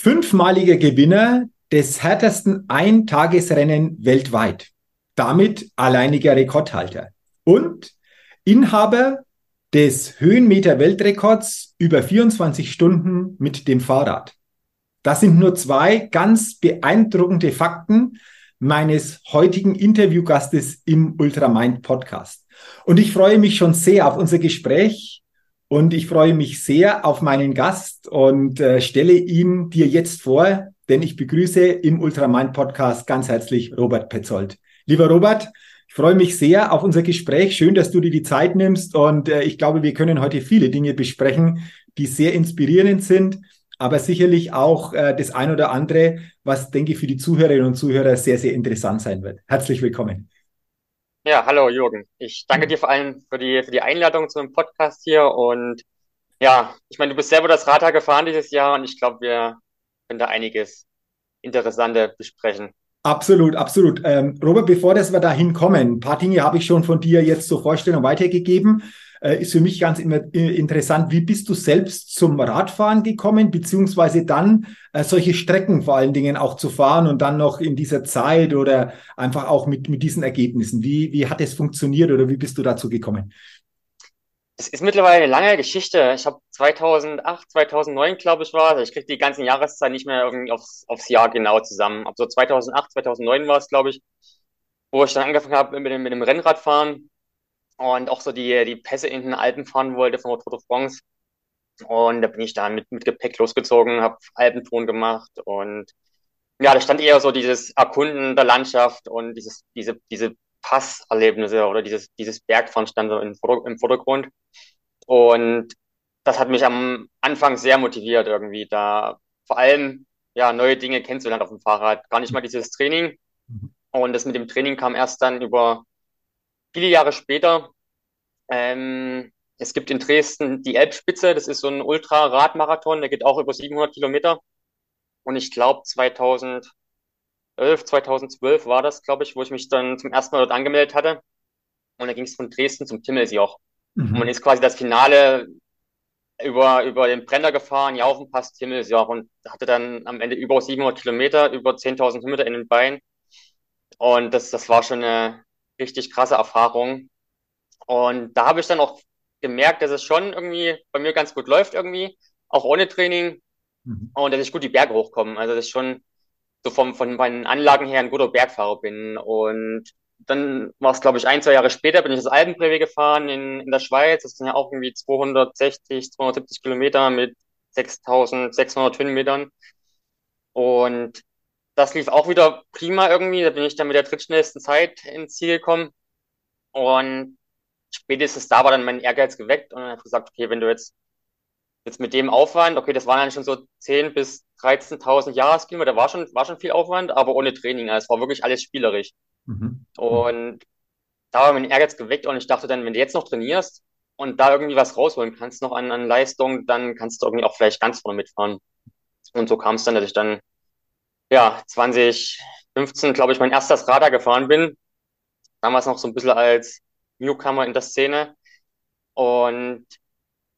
Fünfmaliger Gewinner des härtesten Eintagesrennen weltweit. Damit alleiniger Rekordhalter. Und Inhaber des Höhenmeter-Weltrekords über 24 Stunden mit dem Fahrrad. Das sind nur zwei ganz beeindruckende Fakten meines heutigen Interviewgastes im Ultramind Podcast. Und ich freue mich schon sehr auf unser Gespräch und ich freue mich sehr auf meinen Gast und äh, stelle ihn dir jetzt vor, denn ich begrüße im Ultramind Podcast ganz herzlich Robert Petzold. Lieber Robert, ich freue mich sehr auf unser Gespräch. Schön, dass du dir die Zeit nimmst und äh, ich glaube, wir können heute viele Dinge besprechen, die sehr inspirierend sind, aber sicherlich auch äh, das ein oder andere, was, denke ich, für die Zuhörerinnen und Zuhörer sehr, sehr interessant sein wird. Herzlich willkommen. Ja, hallo Jürgen. Ich danke dir vor allem für die, für die Einladung zu einem Podcast hier. Und ja, ich meine, du bist selber das Radar gefahren dieses Jahr und ich glaube, wir können da einiges Interessante besprechen. Absolut, absolut. Ähm, Robert, bevor das wir dahin kommen, ein paar Dinge habe ich schon von dir jetzt zur Vorstellung weitergegeben äh, ist für mich ganz immer äh, interessant. Wie bist du selbst zum Radfahren gekommen, beziehungsweise dann äh, solche Strecken vor allen Dingen auch zu fahren und dann noch in dieser Zeit oder einfach auch mit, mit diesen Ergebnissen? Wie, wie hat es funktioniert oder wie bist du dazu gekommen? Es ist mittlerweile eine lange Geschichte. Ich habe 2008, 2009, glaube ich, war Ich kriege die ganzen Jahreszahlen nicht mehr irgendwie aufs, aufs Jahr genau zusammen. Aber so 2008, 2009 war es, glaube ich, wo ich dann angefangen habe mit mit dem Rennradfahren und auch so die, die Pässe in den Alpen fahren wollte von der Tour de France. Und da bin ich dann mit, mit Gepäck losgezogen, habe Alpentouren gemacht und ja, da stand eher so dieses Erkunden der Landschaft und dieses, diese, diese Passerlebnisse oder dieses, dieses Bergfahren stand so im, im Vordergrund. Und das hat mich am Anfang sehr motiviert irgendwie, da vor allem ja neue Dinge kennenzulernen auf dem Fahrrad. Gar nicht mal dieses Training. Mhm. Und das mit dem Training kam erst dann über viele Jahre später, ähm, es gibt in Dresden die Elbspitze, das ist so ein Ultra-Radmarathon, der geht auch über 700 Kilometer. Und ich glaube 2011, 2012 war das, glaube ich, wo ich mich dann zum ersten Mal dort angemeldet hatte. Und da ging es von Dresden zum Timmelsjoch. Mhm. Und man ist quasi das Finale über, über den Brenner gefahren, Jaufenpass, Timmelsjoch und hatte dann am Ende über 700 Kilometer, über 10.000 Kilometer in den Beinen. Und das, das war schon eine, richtig krasse Erfahrung. Und da habe ich dann auch gemerkt, dass es schon irgendwie bei mir ganz gut läuft irgendwie, auch ohne Training mhm. und dass ich gut die Berge hochkomme. Also dass ich schon so vom, von meinen Anlagen her ein guter Bergfahrer bin. Und dann war es, glaube ich, ein, zwei Jahre später, bin ich das Alpenbrevet gefahren in, in der Schweiz. Das sind ja auch irgendwie 260, 270 Kilometer mit 6600 Höhenmetern. Und das lief auch wieder prima irgendwie. Da bin ich dann mit der drittschnellsten Zeit ins Ziel gekommen. Und spätestens da war dann mein Ehrgeiz geweckt und dann habe ich gesagt, okay, wenn du jetzt, jetzt mit dem Aufwand, okay, das waren dann schon so 10.000 bis 13.000 Jahreskilometer, war schon, war schon viel Aufwand, aber ohne Training. Also es war wirklich alles spielerisch. Mhm. Und da war mein Ehrgeiz geweckt und ich dachte dann, wenn du jetzt noch trainierst und da irgendwie was rausholen kannst noch an, an Leistung, dann kannst du irgendwie auch vielleicht ganz vorne mitfahren. Und so kam es dann, dass ich dann, ja, 2015, glaube ich, mein erstes Radar gefahren bin. Damals noch so ein bisschen als Newcomer in der Szene. Und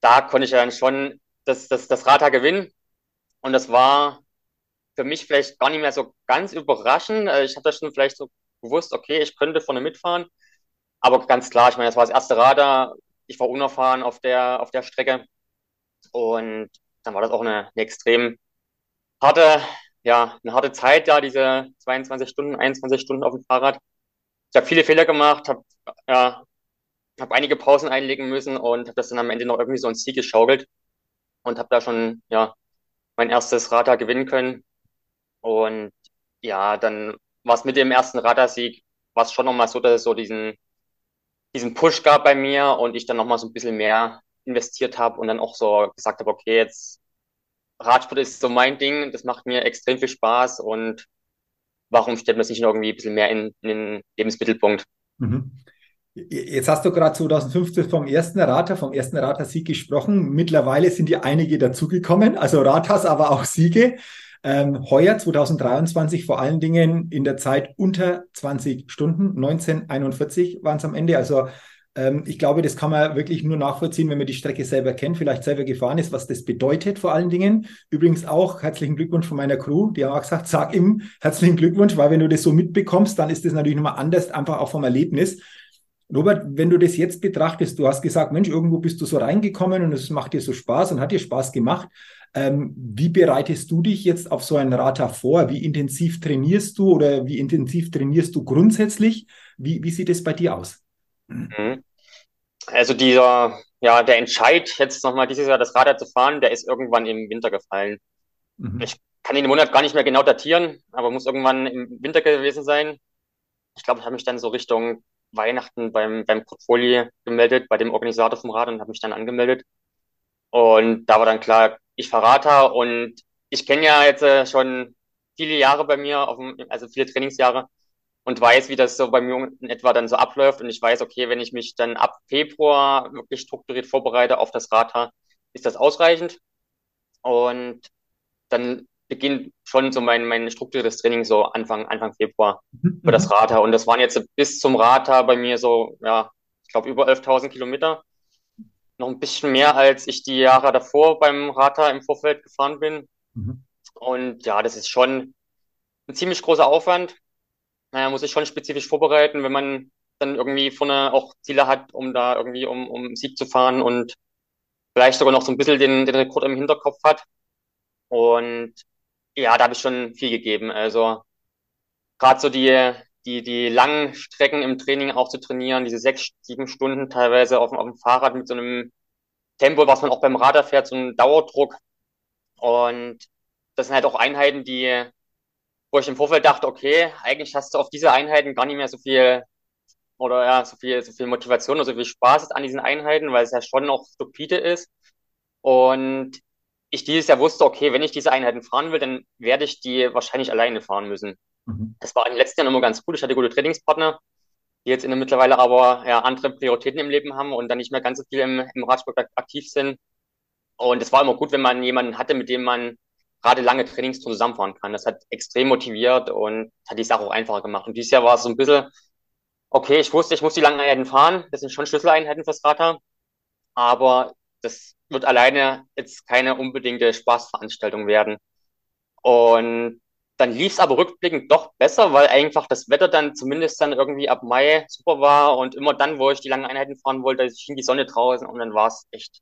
da konnte ich dann schon das, das, das Radar gewinnen. Und das war für mich vielleicht gar nicht mehr so ganz überraschend. Also ich habe das schon vielleicht so gewusst, okay, ich könnte vorne mitfahren. Aber ganz klar, ich meine, das war das erste Radar. Ich war unerfahren auf der, auf der Strecke. Und dann war das auch eine, eine extrem harte, ja, eine harte Zeit, ja, diese 22 Stunden, 21 Stunden auf dem Fahrrad. Ich habe viele Fehler gemacht, habe ja, hab einige Pausen einlegen müssen und habe das dann am Ende noch irgendwie so ins Ziel geschaukelt und habe da schon ja mein erstes Radar gewinnen können. Und ja, dann war es mit dem ersten Radarsieg, war es schon nochmal so, dass es so diesen, diesen Push gab bei mir und ich dann nochmal so ein bisschen mehr investiert habe und dann auch so gesagt habe, okay, jetzt Radsport ist so mein Ding, das macht mir extrem viel Spaß und warum stellt man sich nicht irgendwie ein bisschen mehr in, in den Lebensmittelpunkt? Mhm. Jetzt hast du gerade 2015 vom ersten Rater, vom ersten Rater-Sieg gesprochen. Mittlerweile sind ja einige dazugekommen, also Raters, aber auch Siege. Ähm, heuer 2023 vor allen Dingen in der Zeit unter 20 Stunden, 1941 waren es am Ende. Also ähm, ich glaube, das kann man wirklich nur nachvollziehen, wenn man die Strecke selber kennt, vielleicht selber gefahren ist, was das bedeutet vor allen Dingen. Übrigens auch herzlichen Glückwunsch von meiner Crew. Die haben auch gesagt, sag ihm herzlichen Glückwunsch, weil wenn du das so mitbekommst, dann ist das natürlich nochmal anders, einfach auch vom Erlebnis. Robert, wenn du das jetzt betrachtest, du hast gesagt, Mensch, irgendwo bist du so reingekommen und es macht dir so Spaß und hat dir Spaß gemacht. Ähm, wie bereitest du dich jetzt auf so ein Rata vor? Wie intensiv trainierst du oder wie intensiv trainierst du grundsätzlich? Wie, wie sieht es bei dir aus? Mhm. Also dieser, ja, der Entscheid, jetzt nochmal dieses Jahr das Radar zu fahren, der ist irgendwann im Winter gefallen. Mhm. Ich kann den Monat gar nicht mehr genau datieren, aber muss irgendwann im Winter gewesen sein. Ich glaube, ich habe mich dann so Richtung Weihnachten beim, beim Portfolio gemeldet, bei dem Organisator vom Rad und habe mich dann angemeldet. Und da war dann klar, ich verrate und ich kenne ja jetzt äh, schon viele Jahre bei mir, dem, also viele Trainingsjahre und weiß, wie das so bei mir in etwa dann so abläuft. Und ich weiß, okay, wenn ich mich dann ab Februar wirklich strukturiert vorbereite auf das Rata, ist das ausreichend. Und dann beginnt schon so mein, mein strukturiertes Training so Anfang, Anfang Februar mhm. für das Rata. Und das waren jetzt bis zum Rata bei mir so, ja, ich glaube über 11.000 Kilometer. Noch ein bisschen mehr, als ich die Jahre davor beim Rata im Vorfeld gefahren bin. Mhm. Und ja, das ist schon ein ziemlich großer Aufwand naja, muss sich schon spezifisch vorbereiten, wenn man dann irgendwie vorne auch Ziele hat, um da irgendwie um, um Sieg zu fahren und vielleicht sogar noch so ein bisschen den, den Rekord im Hinterkopf hat. Und ja, da habe ich schon viel gegeben. Also gerade so die, die, die langen Strecken im Training auch zu trainieren, diese sechs, sieben Stunden teilweise auf, auf dem Fahrrad mit so einem Tempo, was man auch beim Radar fährt, so ein Dauerdruck. Und das sind halt auch Einheiten, die wo ich im Vorfeld dachte, okay, eigentlich hast du auf diese Einheiten gar nicht mehr so viel oder ja, so viel, so viel Motivation oder so viel Spaß an diesen Einheiten, weil es ja schon auch stupide ist. Und ich dieses Jahr wusste, okay, wenn ich diese Einheiten fahren will, dann werde ich die wahrscheinlich alleine fahren müssen. Mhm. Das war in den letzten Jahren immer ganz gut. Ich hatte gute Trainingspartner, die jetzt in der mittlerweile aber ja, andere Prioritäten im Leben haben und dann nicht mehr ganz so viel im, im Radsport aktiv sind. Und es war immer gut, wenn man jemanden hatte, mit dem man gerade lange Trainingstouren zusammenfahren kann. Das hat extrem motiviert und hat die Sache auch einfacher gemacht. Und dieses Jahr war es so ein bisschen, okay, ich wusste, ich muss die langen Einheiten fahren. Das sind schon Schlüsseleinheiten fürs Radar. Aber das wird alleine jetzt keine unbedingte Spaßveranstaltung werden. Und dann lief es aber rückblickend doch besser, weil einfach das Wetter dann zumindest dann irgendwie ab Mai super war und immer dann, wo ich die langen Einheiten fahren wollte, schien die Sonne draußen und dann war es echt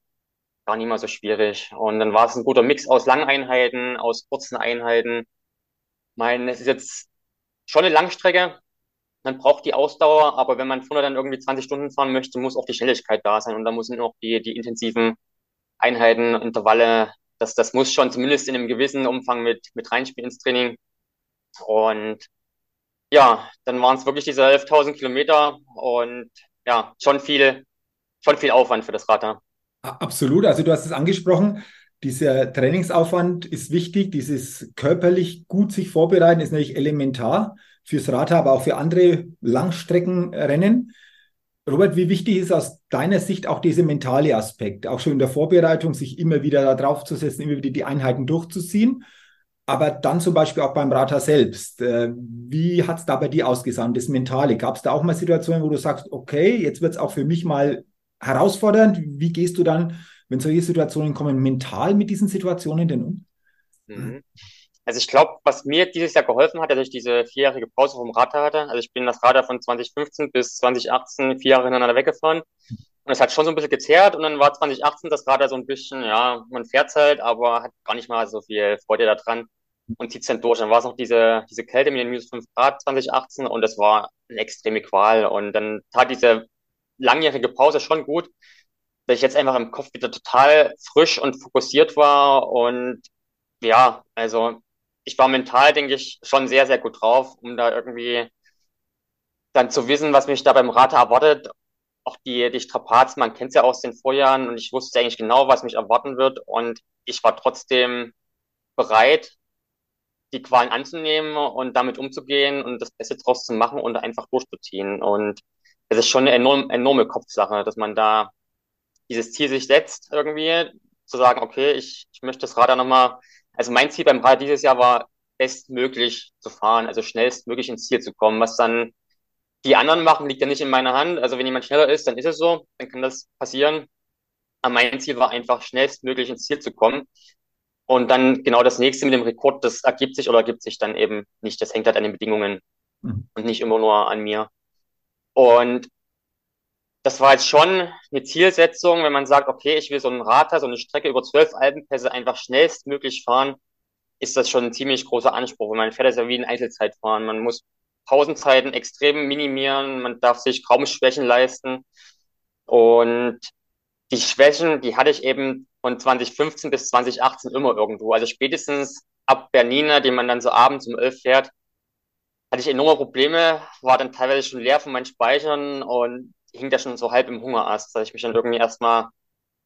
gar nicht mal so schwierig. Und dann war es ein guter Mix aus Langeinheiten, aus kurzen Einheiten. Ich meine, es ist jetzt schon eine Langstrecke. Man braucht die Ausdauer, aber wenn man vorne dann irgendwie 20 Stunden fahren möchte, muss auch die Schnelligkeit da sein und da müssen auch die, die intensiven Einheiten, Intervalle, das, das muss schon zumindest in einem gewissen Umfang mit, mit reinspielen ins Training. Und ja, dann waren es wirklich diese 11.000 Kilometer und ja, schon viel, schon viel Aufwand für das Radar. Absolut. Also du hast es angesprochen. Dieser Trainingsaufwand ist wichtig. Dieses körperlich gut sich vorbereiten ist natürlich elementar fürs Radar, aber auch für andere Langstreckenrennen. Robert, wie wichtig ist aus deiner Sicht auch dieser mentale Aspekt, auch schon in der Vorbereitung, sich immer wieder da drauf zu setzen, immer wieder die Einheiten durchzuziehen? aber dann zum Beispiel auch beim Rata selbst. Äh, wie hat es da bei dir ausgesehen, das Mentale? Gab es da auch mal Situationen, wo du sagst, okay, jetzt wird es auch für mich mal herausfordernd. Wie gehst du dann, wenn solche Situationen kommen, mental mit diesen Situationen denn um? Mhm. Also ich glaube, was mir dieses Jahr geholfen hat, dass ich diese vierjährige Pause vom Radar hatte. Also ich bin das Radar von 2015 bis 2018 vier Jahre hintereinander weggefahren. Und es hat schon so ein bisschen gezerrt und dann war 2018 das Radar so ein bisschen, ja, man fährt halt, aber hat gar nicht mal so viel Freude daran und zieht es dann durch. Dann war es noch diese, diese Kälte mit den minus 5 Grad 2018 und das war eine extreme Qual. Und dann tat diese langjährige Pause schon gut, dass ich jetzt einfach im Kopf wieder total frisch und fokussiert war. Und ja, also ich war mental, denke ich, schon sehr, sehr gut drauf, um da irgendwie dann zu wissen, was mich da beim Rate erwartet. Auch die, die Strapazen, man kennt es ja aus den Vorjahren und ich wusste eigentlich genau, was mich erwarten wird. Und ich war trotzdem bereit, die Qualen anzunehmen und damit umzugehen und das Beste draus zu machen und einfach durchzuziehen. Und es ist schon eine enorm, enorme Kopfsache, dass man da dieses Ziel sich setzt, irgendwie zu sagen, okay, ich, ich möchte das Radar nochmal, also mein Ziel beim Radar dieses Jahr war, bestmöglich zu fahren, also schnellstmöglich ins Ziel zu kommen. Was dann die anderen machen, liegt ja nicht in meiner Hand. Also wenn jemand schneller ist, dann ist es so, dann kann das passieren. Aber mein Ziel war einfach, schnellstmöglich ins Ziel zu kommen. Und dann genau das nächste mit dem Rekord, das ergibt sich oder ergibt sich dann eben nicht. Das hängt halt an den Bedingungen mhm. und nicht immer nur an mir. Und das war jetzt schon eine Zielsetzung, wenn man sagt, okay, ich will so einen Rater, so eine Strecke über zwölf Alpenpässe einfach schnellstmöglich fahren, ist das schon ein ziemlich großer Anspruch. man fährt das ja wie ein Einzelzeitfahren. Man muss Pausenzeiten extrem minimieren, man darf sich kaum Schwächen leisten. Und die Schwächen, die hatte ich eben von 2015 bis 2018 immer irgendwo. Also spätestens ab Bernina, den man dann so abends um elf fährt, hatte ich enorme Probleme, war dann teilweise schon leer von meinen Speichern und hing da schon so halb im Hungerast, dass ich mich dann irgendwie erstmal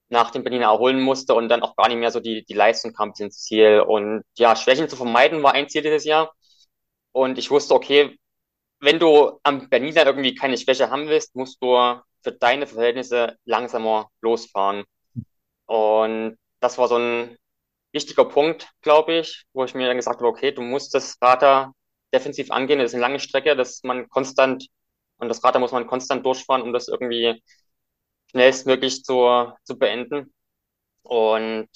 nach dem Bernina erholen musste und dann auch gar nicht mehr so die, die Leistung kam ins Ziel. Und ja, Schwächen zu vermeiden war ein Ziel dieses Jahr. Und ich wusste, okay, wenn du am Bernina irgendwie keine Schwäche haben willst, musst du für deine Verhältnisse langsamer losfahren. Und das war so ein wichtiger Punkt, glaube ich, wo ich mir dann gesagt habe, okay, du musst das Radar defensiv angehen. Das ist eine lange Strecke, dass man konstant, und das Radar muss man konstant durchfahren, um das irgendwie schnellstmöglich zu, zu beenden. Und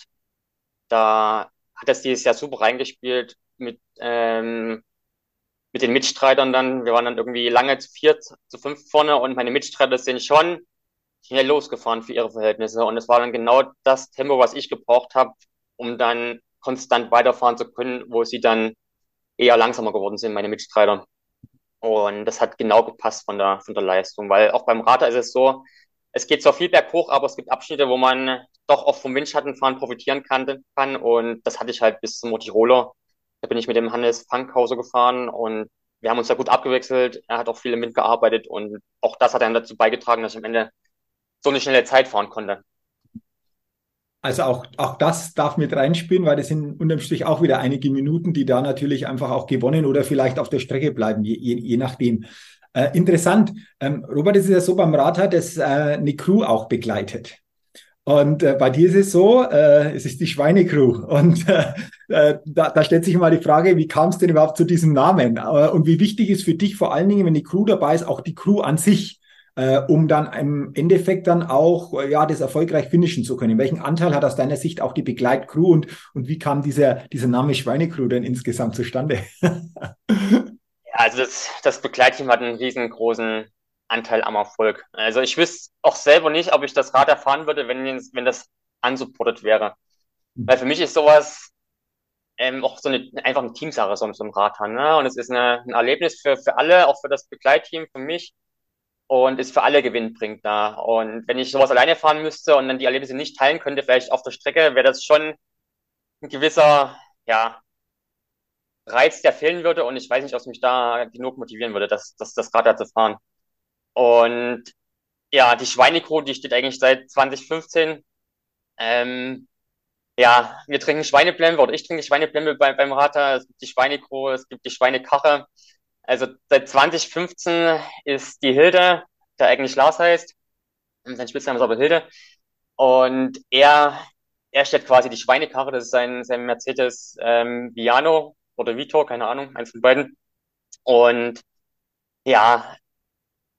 da hat das dieses Jahr super reingespielt mit, ähm, mit den Mitstreitern dann. Wir waren dann irgendwie lange zu viert, zu fünf vorne und meine Mitstreiter sind schon schnell losgefahren für ihre Verhältnisse. Und es war dann genau das Tempo, was ich gebraucht habe, um dann konstant weiterfahren zu können, wo sie dann eher langsamer geworden sind, meine Mitstreiter. Und das hat genau gepasst von der, von der Leistung, weil auch beim Radar ist es so, es geht zwar viel berghoch, aber es gibt Abschnitte, wo man doch auch vom Windschattenfahren profitieren kann, kann. Und das hatte ich halt bis zum Motiroler. Da bin ich mit dem Hannes Fankhauser gefahren und wir haben uns da gut abgewechselt. Er hat auch viel im Wind gearbeitet und auch das hat dann dazu beigetragen, dass ich am Ende so eine schnelle Zeit fahren konnte. Also auch, auch das darf mit reinspielen, weil das sind unterm Strich auch wieder einige Minuten, die da natürlich einfach auch gewonnen oder vielleicht auf der Strecke bleiben, je, je, je nachdem. Äh, interessant. Ähm, Robert, es ist ja so beim Radar, dass äh, eine Crew auch begleitet. Und äh, bei dir ist es so, äh, es ist die Schweinecrew. Und äh, äh, da, da stellt sich mal die Frage, wie kam es denn überhaupt zu diesem Namen? Äh, und wie wichtig ist für dich vor allen Dingen, wenn die Crew dabei ist, auch die Crew an sich? Äh, um dann im Endeffekt dann auch äh, ja das erfolgreich finishen zu können. Welchen Anteil hat aus deiner Sicht auch die Begleitcrew und, und wie kam dieser, dieser Name Schweinecrew denn insgesamt zustande? also das, das Begleitteam hat einen riesengroßen Anteil am Erfolg. Also ich wüsste auch selber nicht, ob ich das Rad erfahren würde, wenn, wenn das unsupported wäre. Mhm. Weil für mich ist sowas ähm, auch so eine, einfach eine Teamsache, so, so ein Radfahren. Ne? Und es ist eine, ein Erlebnis für, für alle, auch für das Begleitteam, für mich und ist für alle gewinnbringender. Und wenn ich sowas alleine fahren müsste und dann die Erlebnisse nicht teilen könnte, vielleicht auf der Strecke, wäre das schon ein gewisser, ja, Reiz, der fehlen würde. Und ich weiß nicht, ob es mich da genug motivieren würde, das, das, das Rad da zu fahren. Und ja, die Schweinecrew, die steht eigentlich seit 2015. Ähm, ja, wir trinken Schweineblemme oder ich trinke Schweineblemme bei, beim Rater. Es gibt die Schweinecrew, es gibt die Schweinekache. Also seit 2015 ist die Hilde, der eigentlich Lars heißt, sein Spitzname ist aber Hilde. Und er er stellt quasi die Schweinekarre, das ist sein, sein Mercedes ähm, Viano oder Vitor, keine Ahnung, eins von beiden. Und ja,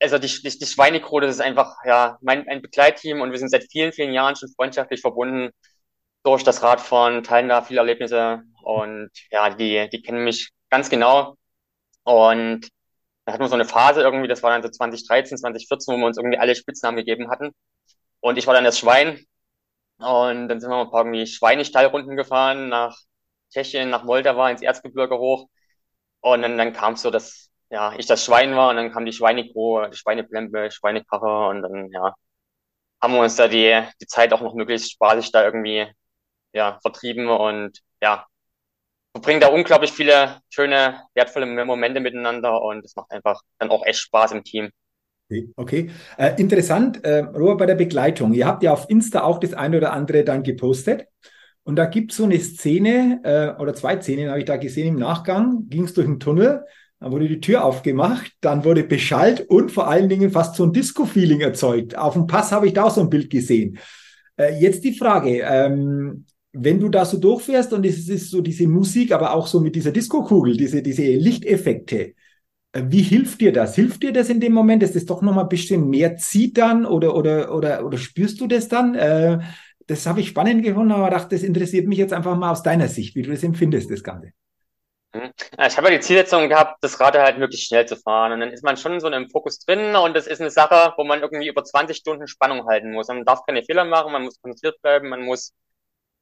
also die, die, die Schweinecrew, das ist einfach ja mein ein Begleitteam und wir sind seit vielen, vielen Jahren schon freundschaftlich verbunden durch das Radfahren, teilen da viele Erlebnisse und ja, die, die kennen mich ganz genau. Und da hatten wir so eine Phase irgendwie, das war dann so 2013, 2014, wo wir uns irgendwie alle Spitznamen gegeben hatten. Und ich war dann das Schwein. Und dann sind wir ein paar irgendwie Schweinestallrunden gefahren nach Tschechien, nach Moldau, ins Erzgebirge hoch. Und dann, dann kam es so, dass ja, ich das Schwein war und dann kam die Schweinekro, die Schweineplempe, Schweinekarre und dann, ja, haben wir uns da die, die Zeit auch noch möglichst spaßig da irgendwie, ja, vertrieben und, ja, verbringen da unglaublich viele schöne, wertvolle Momente miteinander und es macht einfach dann auch echt Spaß im Team. Okay. Äh, interessant, äh, Robert, bei der Begleitung. Ihr habt ja auf Insta auch das eine oder andere dann gepostet. Und da gibt es so eine Szene, äh, oder zwei Szenen habe ich da gesehen im Nachgang, ging es durch einen Tunnel dann wurde die Tür aufgemacht, dann wurde beschallt und vor allen Dingen fast so ein Disco-Feeling erzeugt. Auf dem Pass habe ich da auch so ein Bild gesehen. Äh, jetzt die Frage, ähm, wenn du da so durchfährst und es ist so diese Musik, aber auch so mit dieser Disco-Kugel, diese, diese Lichteffekte, äh, wie hilft dir das? Hilft dir das in dem Moment, dass das doch nochmal ein bisschen mehr zieht dann oder, oder, oder, oder spürst du das dann? Äh, das habe ich spannend gefunden, aber dachte, das interessiert mich jetzt einfach mal aus deiner Sicht, wie du das empfindest, das Ganze. Mhm. Ich habe ja die Zielsetzung gehabt, das Rad halt möglichst schnell zu fahren. Und dann ist man schon so einem Fokus drin und das ist eine Sache, wo man irgendwie über 20 Stunden Spannung halten muss. Man darf keine Fehler machen, man muss konzentriert bleiben, man muss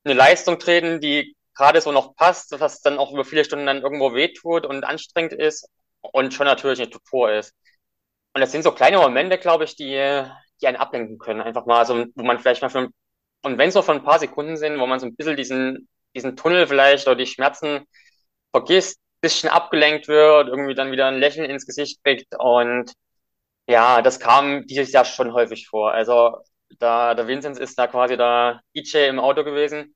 eine Leistung treten, die gerade so noch passt, was dann auch über viele Stunden dann irgendwo wehtut und anstrengend ist und schon natürlich eine Tortur ist. Und das sind so kleine Momente, glaube ich, die, die einen ablenken können. Einfach mal so, wo man vielleicht mal für, und wenn es nur für ein paar Sekunden sind, wo man so ein bisschen diesen, diesen Tunnel vielleicht oder die Schmerzen vergisst, bisschen abgelenkt wird, irgendwie dann wieder ein Lächeln ins Gesicht kriegt und ja, das kam dieses Jahr schon häufig vor. Also da der Vinzenz ist da quasi der DJ im Auto gewesen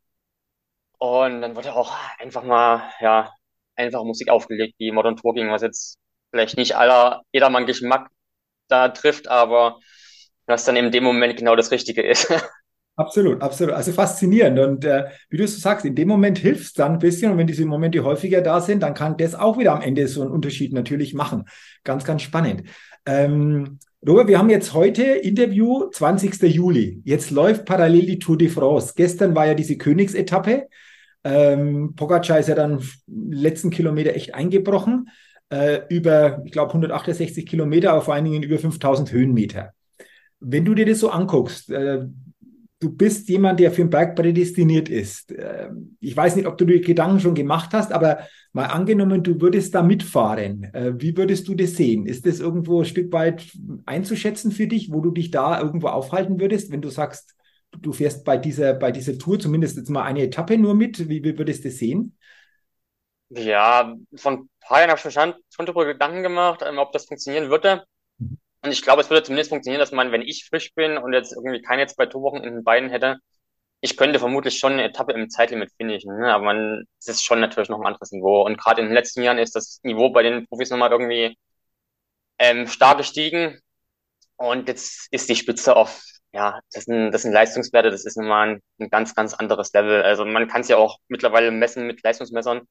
und dann wurde auch einfach mal ja einfach Musik aufgelegt, wie Modern Talking, was jetzt vielleicht nicht aller jedermann Geschmack da trifft, aber was dann in dem Moment genau das Richtige ist. Absolut, absolut. Also faszinierend. Und äh, wie du so sagst, in dem Moment hilft es dann ein bisschen. Und wenn diese Momente häufiger da sind, dann kann das auch wieder am Ende so einen Unterschied natürlich machen. Ganz, ganz spannend. Ähm, Robert, wir haben jetzt heute Interview 20. Juli. Jetzt läuft parallel die Tour de France. Gestern war ja diese Königsetappe. Ähm, Pogacar ist ja dann letzten Kilometer echt eingebrochen. Äh, über, ich glaube, 168 Kilometer, aber vor allen Dingen über 5000 Höhenmeter. Wenn du dir das so anguckst, äh, du bist jemand, der für den Berg prädestiniert ist. Ähm, ich weiß nicht, ob du die Gedanken schon gemacht hast, aber mal angenommen, du würdest da mitfahren. Äh, wie würdest du das sehen? Ist das irgendwo ein Stück weit einzuschätzen für dich, wo du dich da irgendwo aufhalten würdest, wenn du sagst, du fährst bei dieser, bei dieser Tour zumindest jetzt mal eine Etappe nur mit? Wie, wie würdest du das sehen? Ja, von ein paar Jahren habe ich mir schon, schon darüber Gedanken gemacht, ähm, ob das funktionieren würde. Und ich glaube, es würde zumindest funktionieren, dass man, wenn ich frisch bin und jetzt irgendwie keine zwei Tourwochen in den Beinen hätte, ich könnte vermutlich schon eine Etappe im Zeitlimit finishen, ne? aber man, es ist schon natürlich noch ein anderes Niveau. Und gerade in den letzten Jahren ist das Niveau bei den Profis nochmal irgendwie ähm, stark gestiegen. Und jetzt ist die Spitze auf, ja, das sind, das sind Leistungswerte, das ist nochmal ein, ein ganz, ganz anderes Level. Also man kann es ja auch mittlerweile messen mit Leistungsmessern.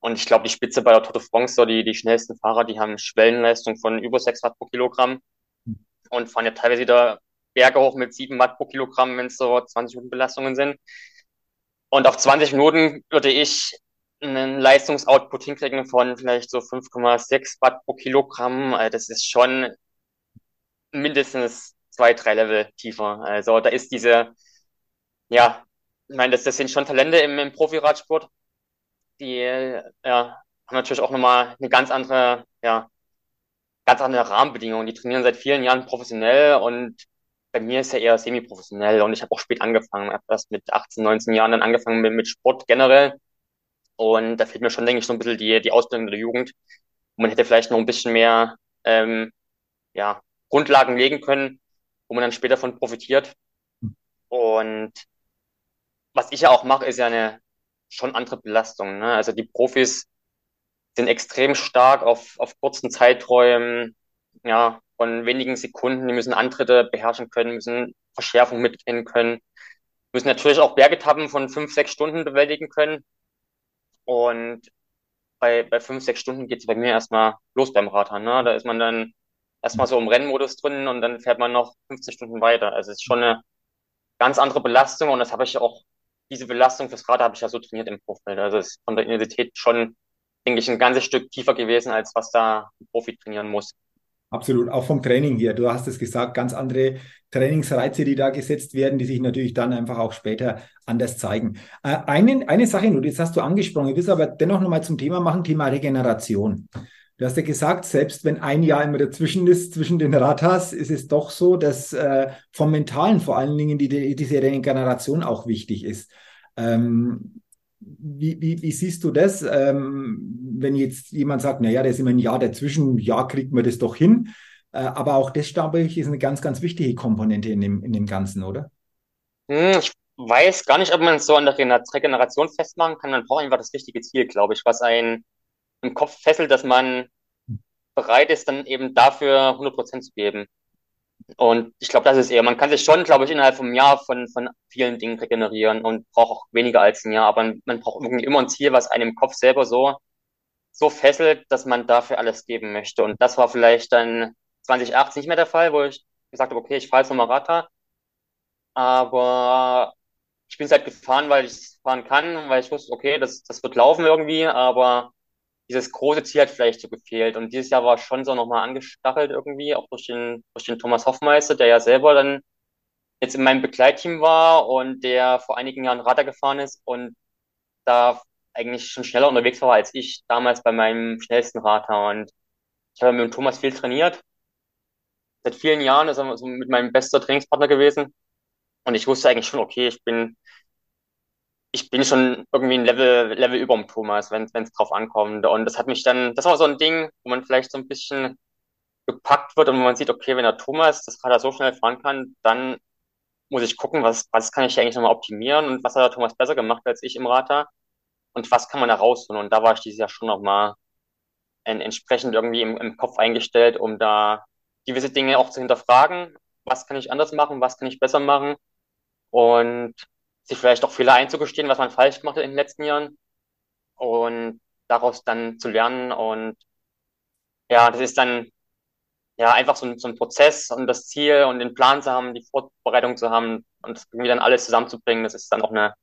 Und ich glaube, die Spitze bei der Tour de France, so die, die schnellsten Fahrer, die haben Schwellenleistung von über 6 Watt pro Kilogramm und fahren ja teilweise wieder Berge hoch mit 7 Watt pro Kilogramm, wenn es so 20 Minuten Belastungen sind. Und auf 20 Minuten würde ich einen Leistungsoutput hinkriegen von vielleicht so 5,6 Watt pro Kilogramm. Also das ist schon mindestens zwei, drei Level tiefer. Also da ist diese, ja, ich meine, das, das sind schon Talente im, im Profiradsport die ja, haben natürlich auch nochmal eine ganz andere, ja, ganz andere Rahmenbedingungen. Die trainieren seit vielen Jahren professionell und bei mir ist ja eher semi-professionell und ich habe auch spät angefangen. Erst mit 18, 19 Jahren dann angefangen mit, mit Sport generell. Und da fehlt mir schon, denke ich, so ein bisschen die, die Ausbildung der Jugend. man hätte vielleicht noch ein bisschen mehr ähm, ja, Grundlagen legen können, wo man dann später von profitiert. Und was ich ja auch mache, ist ja eine schon andere Belastungen. Ne? Also die Profis sind extrem stark auf, auf kurzen Zeiträumen, ja, von wenigen Sekunden. Die müssen Antritte beherrschen können, müssen Verschärfung mitgehen können. müssen natürlich auch Bergetappen von fünf, sechs Stunden bewältigen können. Und bei, bei fünf, sechs Stunden geht es bei mir erstmal los beim Radfahren. Ne? Da ist man dann erstmal so im Rennmodus drin und dann fährt man noch 15 Stunden weiter. Also es ist schon eine ganz andere Belastung und das habe ich auch, diese Belastung fürs Rad habe ich ja so trainiert im Vorfeld. Also es ist von der Intensität schon, denke ich, ein ganzes Stück tiefer gewesen, als was da ein Profi trainieren muss. Absolut, auch vom Training hier. Du hast es gesagt, ganz andere Trainingsreize, die da gesetzt werden, die sich natürlich dann einfach auch später anders zeigen. Äh, eine, eine Sache nur, das hast du angesprochen, ich will es aber dennoch nochmal zum Thema machen, Thema Regeneration. Du hast ja gesagt, selbst wenn ein Jahr immer dazwischen ist, zwischen den Ratas, ist es doch so, dass äh, vom Mentalen vor allen Dingen die, die, diese Regeneration auch wichtig ist. Ähm, wie, wie, wie, siehst du das, ähm, wenn jetzt jemand sagt, naja, da ist immer ein Jahr dazwischen, ja, kriegt man das doch hin. Äh, aber auch das, glaube ich, ist eine ganz, ganz wichtige Komponente in dem, in dem Ganzen, oder? Hm, ich weiß gar nicht, ob man es so an der Regeneration festmachen kann. Man braucht einfach das richtige Ziel, glaube ich, was einen im Kopf fesselt, dass man bereit ist, dann eben dafür 100 Prozent zu geben. Und ich glaube, das ist eher, man kann sich schon, glaube ich, innerhalb vom Jahr von, von vielen Dingen regenerieren und braucht auch weniger als ein Jahr, aber man braucht irgendwie immer ein Ziel, was einem im Kopf selber so, so fesselt, dass man dafür alles geben möchte. Und das war vielleicht dann 2018 nicht mehr der Fall, wo ich gesagt habe, okay, ich fahre jetzt nochmal Rata. Aber ich bin es halt gefahren, weil ich fahren kann, weil ich wusste, okay, das, das wird laufen irgendwie, aber dieses große Ziel hat vielleicht so gefehlt. Und dieses Jahr war schon so nochmal angestachelt irgendwie, auch durch den, durch den Thomas Hoffmeister, der ja selber dann jetzt in meinem Begleitteam war und der vor einigen Jahren Radar gefahren ist und da eigentlich schon schneller unterwegs war als ich damals bei meinem schnellsten Radar. Und ich habe mit Thomas viel trainiert. Seit vielen Jahren ist er so mit meinem bester Trainingspartner gewesen. Und ich wusste eigentlich schon, okay, ich bin ich bin schon irgendwie ein Level, Level über dem Thomas, wenn es drauf ankommt. Und das hat mich dann, das war so ein Ding, wo man vielleicht so ein bisschen gepackt wird und wo man sieht, okay, wenn der Thomas das gerade so schnell fahren kann, dann muss ich gucken, was, was kann ich eigentlich nochmal optimieren und was hat der Thomas besser gemacht als ich im Rata und was kann man da rausholen. Und da war ich dieses Jahr schon nochmal entsprechend irgendwie im, im Kopf eingestellt, um da gewisse Dinge auch zu hinterfragen. Was kann ich anders machen? Was kann ich besser machen? Und sich vielleicht auch Fehler einzugestehen, was man falsch gemacht hat in den letzten Jahren und daraus dann zu lernen und ja, das ist dann ja einfach so ein, so ein Prozess und das Ziel und den Plan zu haben, die Vorbereitung zu haben und irgendwie dann alles zusammenzubringen, das ist dann auch eine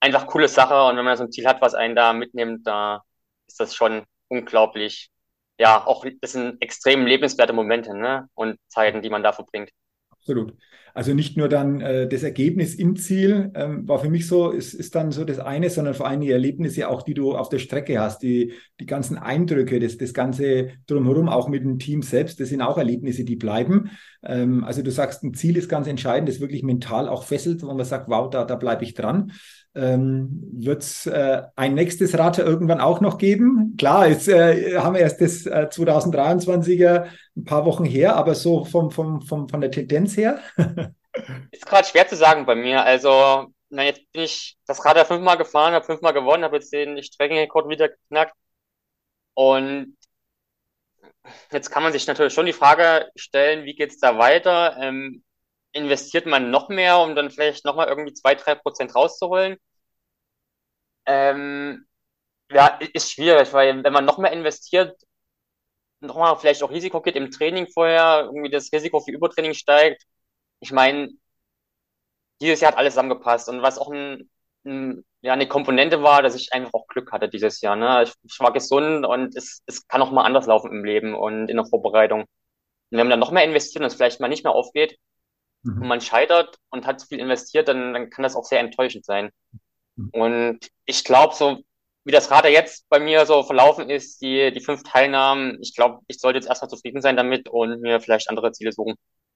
einfach coole Sache und wenn man so ein Ziel hat, was einen da mitnimmt, da ist das schon unglaublich. Ja, auch das sind extrem lebenswerte Momente ne? und Zeiten, die man da verbringt. Absolut. Also nicht nur dann äh, das Ergebnis im Ziel ähm, war für mich so, ist, ist dann so das eine, sondern vor allem die Erlebnisse auch, die du auf der Strecke hast, die, die ganzen Eindrücke, das, das Ganze drumherum, auch mit dem Team selbst, das sind auch Erlebnisse, die bleiben. Ähm, also du sagst, ein Ziel ist ganz entscheidend, das wirklich mental auch fesselt, wo man sagt, wow, da, da bleibe ich dran. Ähm, Wird es äh, ein nächstes Rad irgendwann auch noch geben? Klar, jetzt äh, haben wir erst das äh, 2023er ein paar Wochen her, aber so vom, vom, vom, von der Tendenz her? Ist gerade schwer zu sagen bei mir. Also, na, jetzt bin ich das Rad ja fünfmal gefahren, habe fünfmal gewonnen, habe jetzt den Streckenrekord wieder geknackt. Und jetzt kann man sich natürlich schon die Frage stellen, wie geht's da weiter? Ähm, investiert man noch mehr, um dann vielleicht nochmal irgendwie zwei, drei Prozent rauszuholen? Ähm, ja, ist schwierig, weil wenn man noch mehr investiert, nochmal vielleicht auch Risiko geht im Training vorher, irgendwie das Risiko für Übertraining steigt. Ich meine, dieses Jahr hat alles zusammengepasst und was auch ein, ein, ja, eine Komponente war, dass ich einfach auch Glück hatte dieses Jahr. Ne? Ich, ich war gesund und es, es kann auch mal anders laufen im Leben und in der Vorbereitung. Und wenn man dann noch mehr investiert und es vielleicht mal nicht mehr aufgeht mhm. und man scheitert und hat zu viel investiert, dann, dann kann das auch sehr enttäuschend sein. Mhm. Und ich glaube, so wie das Radar jetzt bei mir so verlaufen ist, die, die fünf Teilnahmen, ich glaube, ich sollte jetzt erstmal zufrieden sein damit und mir vielleicht andere Ziele suchen.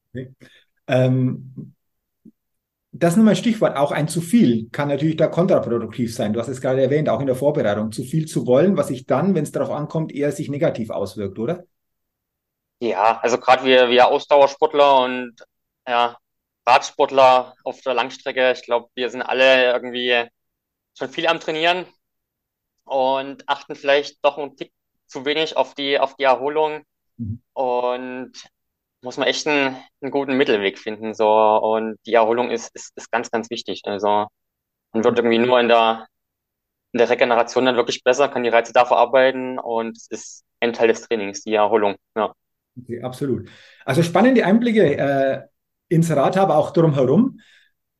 Okay. Ähm, das ist nochmal ein Stichwort. Auch ein zu viel kann natürlich da kontraproduktiv sein. Du hast es gerade erwähnt, auch in der Vorbereitung. Zu viel zu wollen, was sich dann, wenn es darauf ankommt, eher sich negativ auswirkt, oder? Ja, also gerade wir, wir Ausdauersportler und ja, Radsportler auf der Langstrecke, ich glaube, wir sind alle irgendwie schon viel am Trainieren und achten vielleicht doch einen Tick zu wenig auf die, auf die Erholung. Mhm. Und muss man echt einen, einen guten Mittelweg finden. So. Und die Erholung ist, ist, ist ganz, ganz wichtig. Also man wird irgendwie nur in der, in der Regeneration dann wirklich besser, kann die Reize da verarbeiten und es ist ein Teil des Trainings, die Erholung. Ja. Okay, absolut. Also spannende Einblicke äh, ins Rad, aber auch drumherum.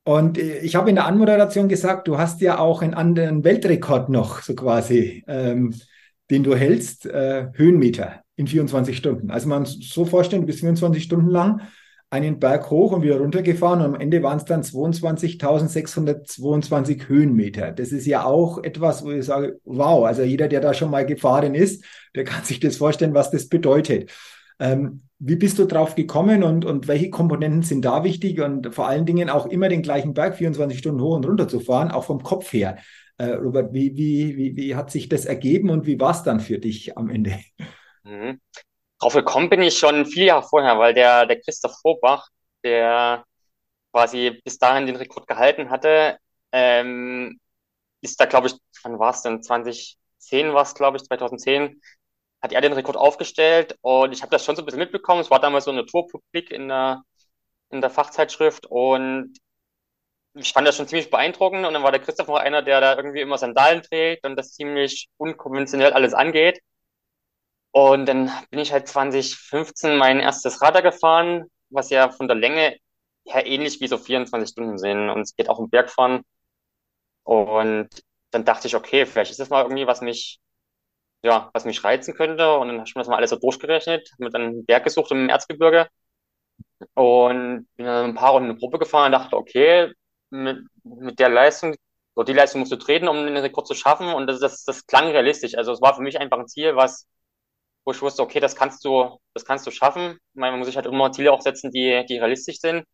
Und äh, ich habe in der Anmoderation gesagt, du hast ja auch einen anderen Weltrekord noch, so quasi, ähm, den du hältst, äh, Höhenmeter in 24 Stunden. Also man so vorstellen, du bist 24 Stunden lang einen Berg hoch und wieder runtergefahren und am Ende waren es dann 22.622 Höhenmeter. Das ist ja auch etwas, wo ich sage, wow, also jeder, der da schon mal gefahren ist, der kann sich das vorstellen, was das bedeutet. Ähm, wie bist du drauf gekommen und, und welche Komponenten sind da wichtig und vor allen Dingen auch immer den gleichen Berg 24 Stunden hoch und runter zu fahren, auch vom Kopf her? Äh, Robert, wie, wie, wie, wie hat sich das ergeben und wie war es dann für dich am Ende? Mhm. Drauf gekommen bin ich schon viele Jahre vorher, weil der, der Christoph Vorbach, der quasi bis dahin den Rekord gehalten hatte, ähm, ist da, glaube ich, wann war es denn? 2010 war es, glaube ich, 2010, hat er den Rekord aufgestellt und ich habe das schon so ein bisschen mitbekommen. Es war damals so eine Tourpublik in der, in der Fachzeitschrift und ich fand das schon ziemlich beeindruckend und dann war der Christoph noch einer, der da irgendwie immer Sandalen trägt und das ziemlich unkonventionell alles angeht. Und dann bin ich halt 2015 mein erstes Radar gefahren, was ja von der Länge her ähnlich wie so 24 Stunden sind. Und es geht auch um Bergfahren. Und dann dachte ich, okay, vielleicht ist das mal irgendwie, was mich, ja, was mich reizen könnte. Und dann habe ich mir das mal alles so durchgerechnet, habe mir dann einen Berg gesucht im Erzgebirge und bin dann ein paar Runden eine Probe gefahren und dachte, okay, mit, mit der Leistung, so die Leistung musst du treten, um den Rekord zu schaffen. Und das, das, das klang realistisch. Also es war für mich einfach ein Ziel, was wo ich wusste, okay, das kannst du, das kannst du schaffen. Man muss sich halt immer Ziele auch setzen, die, die realistisch sind.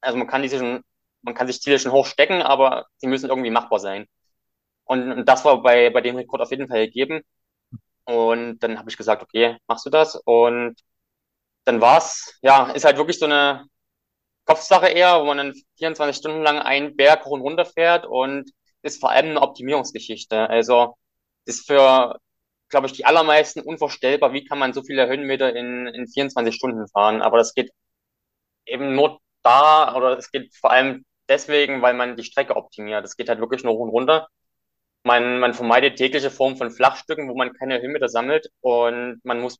Also man kann diese schon, man kann sich Ziele schon hochstecken, aber sie müssen irgendwie machbar sein. Und, und das war bei, bei dem Rekord auf jeden Fall gegeben. Und dann habe ich gesagt, okay, machst du das? Und dann war's, ja, ist halt wirklich so eine Kopfsache eher, wo man dann 24 Stunden lang einen Berg hoch und runter fährt und ist vor allem eine Optimierungsgeschichte. Also ist für glaube ich, die allermeisten unvorstellbar, wie kann man so viele Höhenmeter in, in 24 Stunden fahren. Aber das geht eben nur da, oder es geht vor allem deswegen, weil man die Strecke optimiert. Es geht halt wirklich nur hoch und runter. Man, man vermeidet jegliche Form von Flachstücken, wo man keine Höhenmeter sammelt und man muss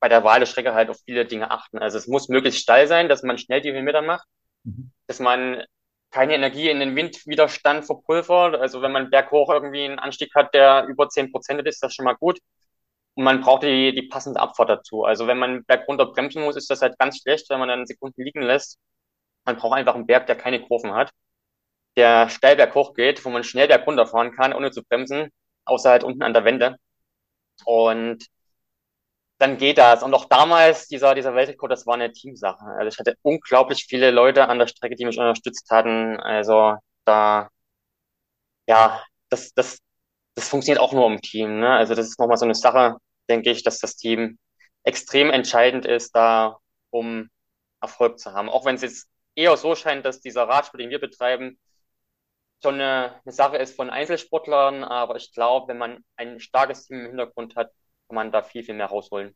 bei der Wahl der Strecke halt auf viele Dinge achten. Also es muss möglichst steil sein, dass man schnell die Höhenmeter macht, mhm. dass man keine Energie in den Windwiderstand verpulvert. Also wenn man berghoch irgendwie einen Anstieg hat, der über zehn Prozent ist, das schon mal gut. Und man braucht die, die passende Abfahrt dazu. Also wenn man bergunter bremsen muss, ist das halt ganz schlecht, wenn man dann Sekunden liegen lässt. Man braucht einfach einen Berg, der keine Kurven hat, der steil berghoch geht, wo man schnell bergunter fahren kann, ohne zu bremsen, außer halt unten an der Wende. Und dann geht das. Und auch damals, dieser, dieser Weltrekord, das war eine Teamsache. Also ich hatte unglaublich viele Leute an der Strecke, die mich unterstützt hatten. Also da, ja, das, das, das funktioniert auch nur im Team. Ne? Also das ist nochmal so eine Sache, denke ich, dass das Team extrem entscheidend ist, da um Erfolg zu haben. Auch wenn es jetzt eher so scheint, dass dieser Radsport, den wir betreiben, schon eine, eine Sache ist von Einzelsportlern, aber ich glaube, wenn man ein starkes Team im Hintergrund hat, kann man da viel, viel mehr rausholen.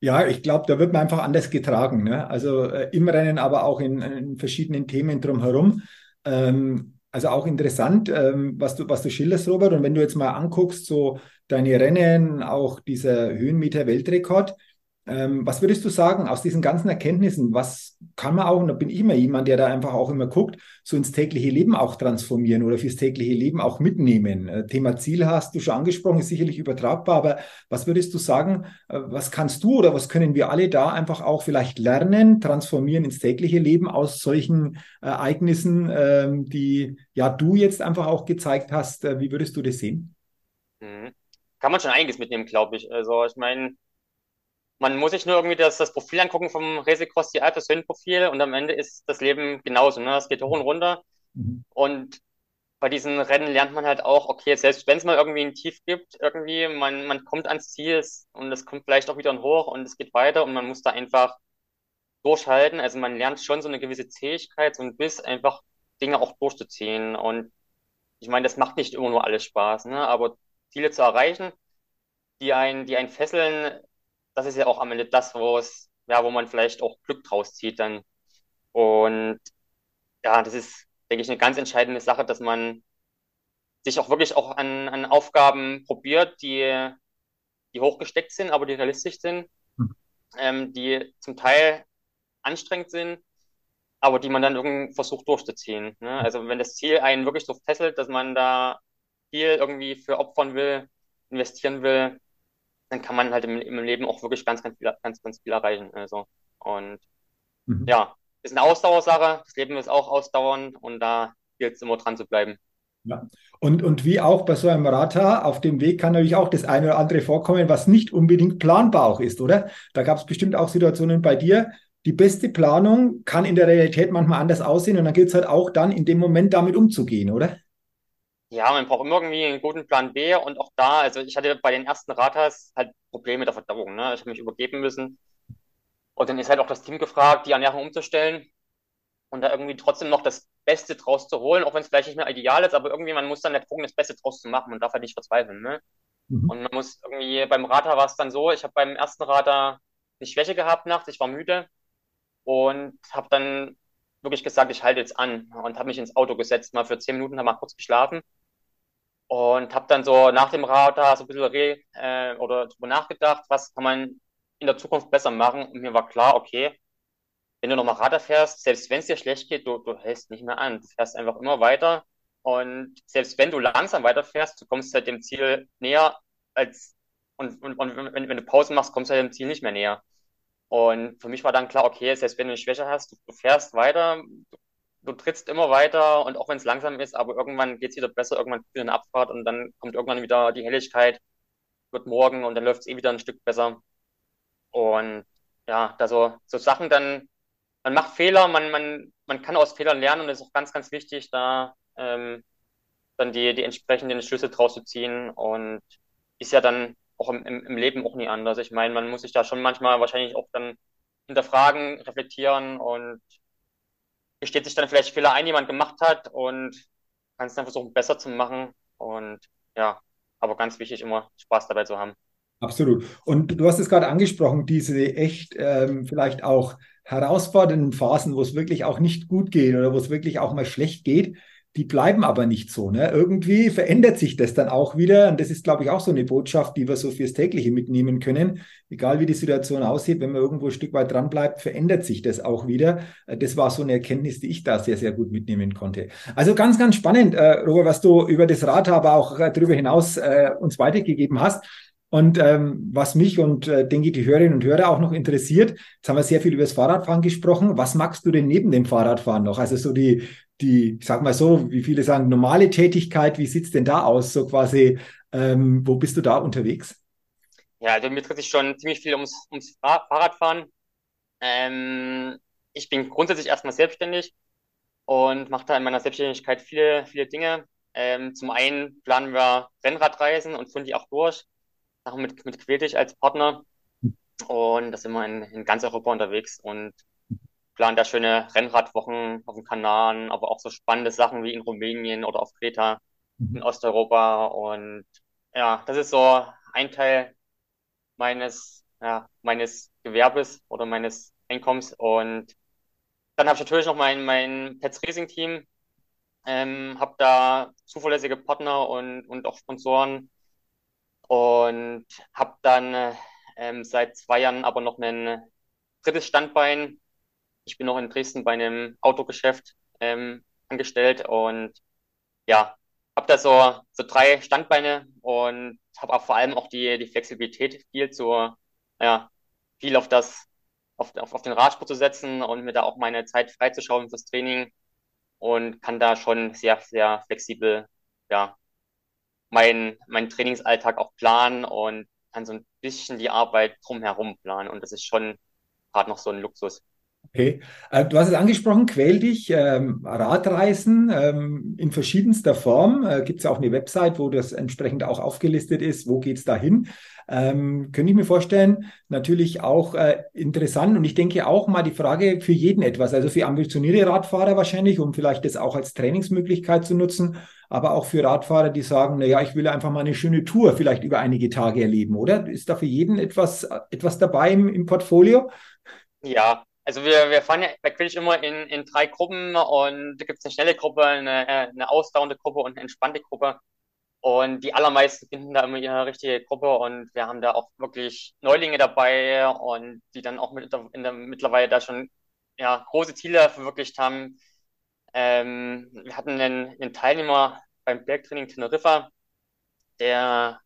Ja, ich glaube, da wird man einfach anders getragen. Ne? Also äh, im Rennen, aber auch in, in verschiedenen Themen drumherum. Ähm, also auch interessant, ähm, was, du, was du schilderst, Robert. Und wenn du jetzt mal anguckst, so deine Rennen, auch dieser Höhenmeter-Weltrekord, ähm, was würdest du sagen aus diesen ganzen Erkenntnissen? Was kann man auch, und da bin ich immer jemand, der da einfach auch immer guckt, so ins tägliche Leben auch transformieren oder fürs tägliche Leben auch mitnehmen? Äh, Thema Ziel hast du schon angesprochen, ist sicherlich übertragbar, aber was würdest du sagen, äh, was kannst du oder was können wir alle da einfach auch vielleicht lernen, transformieren ins tägliche Leben aus solchen äh, Ereignissen, ähm, die ja du jetzt einfach auch gezeigt hast? Äh, wie würdest du das sehen? Mhm. Kann man schon einiges mitnehmen, glaube ich. Also ich meine, man muss sich nur irgendwie das, das Profil angucken vom Resecross die das Höhenprofil und am Ende ist das Leben genauso. Ne? Es geht hoch und runter. Mhm. Und bei diesen Rennen lernt man halt auch, okay, selbst wenn es mal irgendwie ein Tief gibt, irgendwie, man, man kommt ans Ziel und es kommt vielleicht auch wieder ein Hoch und es geht weiter und man muss da einfach durchhalten. Also man lernt schon so eine gewisse Zähigkeit, so ein Biss, einfach Dinge auch durchzuziehen. Und ich meine, das macht nicht immer nur alles Spaß, ne? aber Ziele zu erreichen, die einen, die einen fesseln, das ist ja auch am Ende das, wo es ja, wo man vielleicht auch Glück draus zieht dann. Und ja, das ist, denke ich, eine ganz entscheidende Sache, dass man sich auch wirklich auch an, an Aufgaben probiert, die, die hochgesteckt sind, aber die realistisch sind, mhm. ähm, die zum Teil anstrengend sind, aber die man dann irgendwie versucht durchzuziehen. Ne? Also wenn das Ziel einen wirklich so fesselt, dass man da viel irgendwie für opfern will, investieren will, dann kann man halt im, im Leben auch wirklich ganz, ganz viel, ganz, ganz viel erreichen. Also, und mhm. ja, ist eine Ausdauersache. Das Leben ist auch ausdauernd und da gilt es immer dran zu bleiben. Ja. Und, und wie auch bei so einem Radar, auf dem Weg kann natürlich auch das eine oder andere vorkommen, was nicht unbedingt planbar auch ist, oder? Da gab es bestimmt auch Situationen bei dir. Die beste Planung kann in der Realität manchmal anders aussehen und dann gilt es halt auch dann in dem Moment damit umzugehen, oder? Ja, man braucht immer irgendwie einen guten Plan B und auch da, also ich hatte bei den ersten Ratas halt Probleme mit der Verdauung. Ne? Ich habe mich übergeben müssen. Und dann ist halt auch das Team gefragt, die Ernährung umzustellen und da irgendwie trotzdem noch das Beste draus zu holen, auch wenn es vielleicht nicht mehr ideal ist, aber irgendwie man muss dann der Punkt, das Beste draus zu machen. Man darf halt nicht verzweifeln. Ne? Mhm. Und man muss irgendwie, beim Rata war es dann so, ich habe beim ersten Rata eine Schwäche gehabt nachts, ich war müde und habe dann wirklich gesagt, ich halte jetzt an und habe mich ins Auto gesetzt, mal für zehn Minuten, habe mal kurz geschlafen und habe dann so nach dem Rata so ein bisschen re, äh, oder drüber nachgedacht, was kann man in der Zukunft besser machen. Und mir war klar, okay, wenn du nochmal Radar fährst, selbst wenn es dir schlecht geht, du, du hältst nicht mehr an. Du fährst einfach immer weiter. Und selbst wenn du langsam weiterfährst, du kommst halt dem Ziel näher als, und, und, und wenn, wenn, du Pause machst, kommst du halt dem Ziel nicht mehr näher. Und für mich war dann klar, okay, selbst wenn du eine Schwäche hast, du, du fährst weiter, du, du trittst immer weiter und auch wenn es langsam ist, aber irgendwann geht es wieder besser, irgendwann wieder eine Abfahrt und dann kommt irgendwann wieder die Helligkeit, wird morgen und dann läuft es eh wieder ein Stück besser. Und ja, da so, so Sachen dann, man macht Fehler, man, man, man kann aus Fehlern lernen und es ist auch ganz, ganz wichtig, da ähm, dann die, die entsprechenden Schlüsse draus zu ziehen und ist ja dann auch im, im Leben auch nie anders. Ich meine, man muss sich da schon manchmal wahrscheinlich auch dann hinterfragen, reflektieren und gesteht sich dann vielleicht Fehler ein, die man gemacht hat und kann es dann versuchen, besser zu machen. Und ja, aber ganz wichtig, immer Spaß dabei zu haben. Absolut. Und du hast es gerade angesprochen, diese echt ähm, vielleicht auch herausfordernden Phasen, wo es wirklich auch nicht gut geht oder wo es wirklich auch mal schlecht geht die bleiben aber nicht so. Ne? Irgendwie verändert sich das dann auch wieder. Und das ist, glaube ich, auch so eine Botschaft, die wir so fürs tägliche mitnehmen können. Egal wie die Situation aussieht, wenn man irgendwo ein Stück weit dran bleibt, verändert sich das auch wieder. Das war so eine Erkenntnis, die ich da sehr, sehr gut mitnehmen konnte. Also ganz, ganz spannend, äh, Robert, was du über das Rad aber auch äh, darüber hinaus äh, uns weitergegeben hast. Und ähm, was mich und äh, denke die Hörerinnen und Hörer auch noch interessiert, jetzt haben wir sehr viel über das Fahrradfahren gesprochen. Was magst du denn neben dem Fahrradfahren noch? Also so die, die, ich sag mal so, wie viele sagen, normale Tätigkeit, wie sieht's denn da aus? So quasi, ähm, wo bist du da unterwegs? Ja, also mir dreht sich schon ziemlich viel ums, ums Fahrradfahren. Ähm, ich bin grundsätzlich erstmal selbstständig und mache da in meiner Selbstständigkeit viele, viele Dinge. Ähm, zum einen planen wir Rennradreisen und führen die auch durch. Auch mit, mit Queldich als Partner. Hm. Und da sind wir in, in ganz Europa unterwegs und planen da schöne Rennradwochen auf dem Kanal, aber auch so spannende Sachen wie in Rumänien oder auf Kreta mhm. in Osteuropa. Und ja, das ist so ein Teil meines, ja, meines Gewerbes oder meines Einkommens. Und dann habe ich natürlich noch mein, mein Pets Racing Team, ähm, habe da zuverlässige Partner und, und auch Sponsoren und habe dann ähm, seit zwei Jahren aber noch ein drittes Standbein ich bin noch in Dresden bei einem Autogeschäft ähm, angestellt und ja, habe da so, so drei Standbeine und habe auch vor allem auch die, die Flexibilität viel zu, ja, viel auf das, auf, auf, auf den Radsport zu setzen und mir da auch meine Zeit freizuschauen fürs Training und kann da schon sehr, sehr flexibel, ja, meinen mein Trainingsalltag auch planen und kann so ein bisschen die Arbeit drumherum planen und das ist schon gerade noch so ein Luxus. Okay, äh, du hast es angesprochen, quäl dich, ähm, Radreisen ähm, in verschiedenster Form. Äh, Gibt es auch eine Website, wo das entsprechend auch aufgelistet ist, wo geht es dahin? Ähm, könnte ich mir vorstellen, natürlich auch äh, interessant und ich denke auch mal die Frage für jeden etwas, also für ambitionierte Radfahrer wahrscheinlich, um vielleicht das auch als Trainingsmöglichkeit zu nutzen, aber auch für Radfahrer, die sagen, na ja, ich will einfach mal eine schöne Tour vielleicht über einige Tage erleben, oder? Ist da für jeden etwas, etwas dabei im, im Portfolio? Ja, also wir, wir fahren ja bei Quidditch immer in, in drei Gruppen und da gibt es eine schnelle Gruppe, eine, eine ausdauernde Gruppe und eine entspannte Gruppe. Und die allermeisten finden da immer ihre richtige Gruppe und wir haben da auch wirklich Neulinge dabei und die dann auch mit, in der, mittlerweile da schon ja, große Ziele verwirklicht haben. Ähm, wir hatten einen, einen Teilnehmer beim Bergtraining Teneriffa, der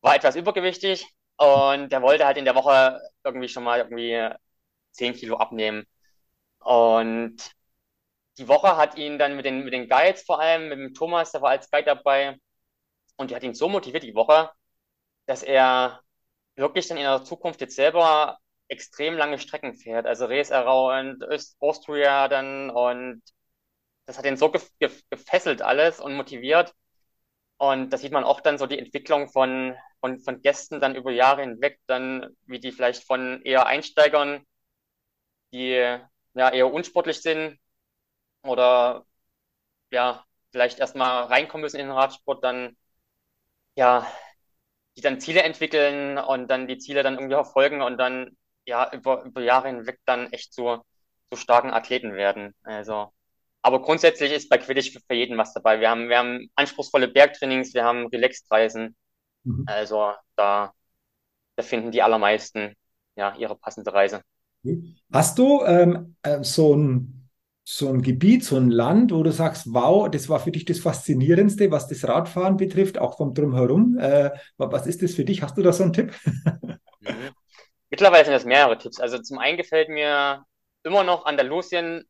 war etwas übergewichtig und der wollte halt in der Woche irgendwie schon mal irgendwie 10 Kilo abnehmen. Und die Woche hat ihn dann mit den, mit den Guides vor allem, mit dem Thomas, der war als Guide dabei, und die hat ihn so motiviert, die Woche, dass er wirklich dann in der Zukunft jetzt selber extrem lange Strecken fährt. Also Race Around Austria dann und das hat ihn so gefesselt alles und motiviert. Und da sieht man auch dann so die Entwicklung von, von, von Gästen dann über Jahre hinweg, dann wie die vielleicht von eher Einsteigern, die ja eher unsportlich sind oder ja vielleicht erstmal reinkommen müssen in den Radsport, dann ja die dann Ziele entwickeln und dann die Ziele dann irgendwie verfolgen und dann ja über, über Jahre hinweg dann echt so, so starken Athleten werden. Also aber grundsätzlich ist bei Quidditch für, jeden was dabei. Wir haben, wir haben anspruchsvolle Bergtrainings, wir haben Relaxed-Reisen. Mhm. Also da, da finden die allermeisten ja ihre passende Reise. Hast du ähm, äh, so ein so ein Gebiet, so ein Land, wo du sagst, wow, das war für dich das Faszinierendste, was das Radfahren betrifft, auch vom Drumherum. Äh, was ist das für dich? Hast du da so einen Tipp? Mhm. Mittlerweile sind das mehrere Tipps. Also zum einen gefällt mir immer noch Andalusien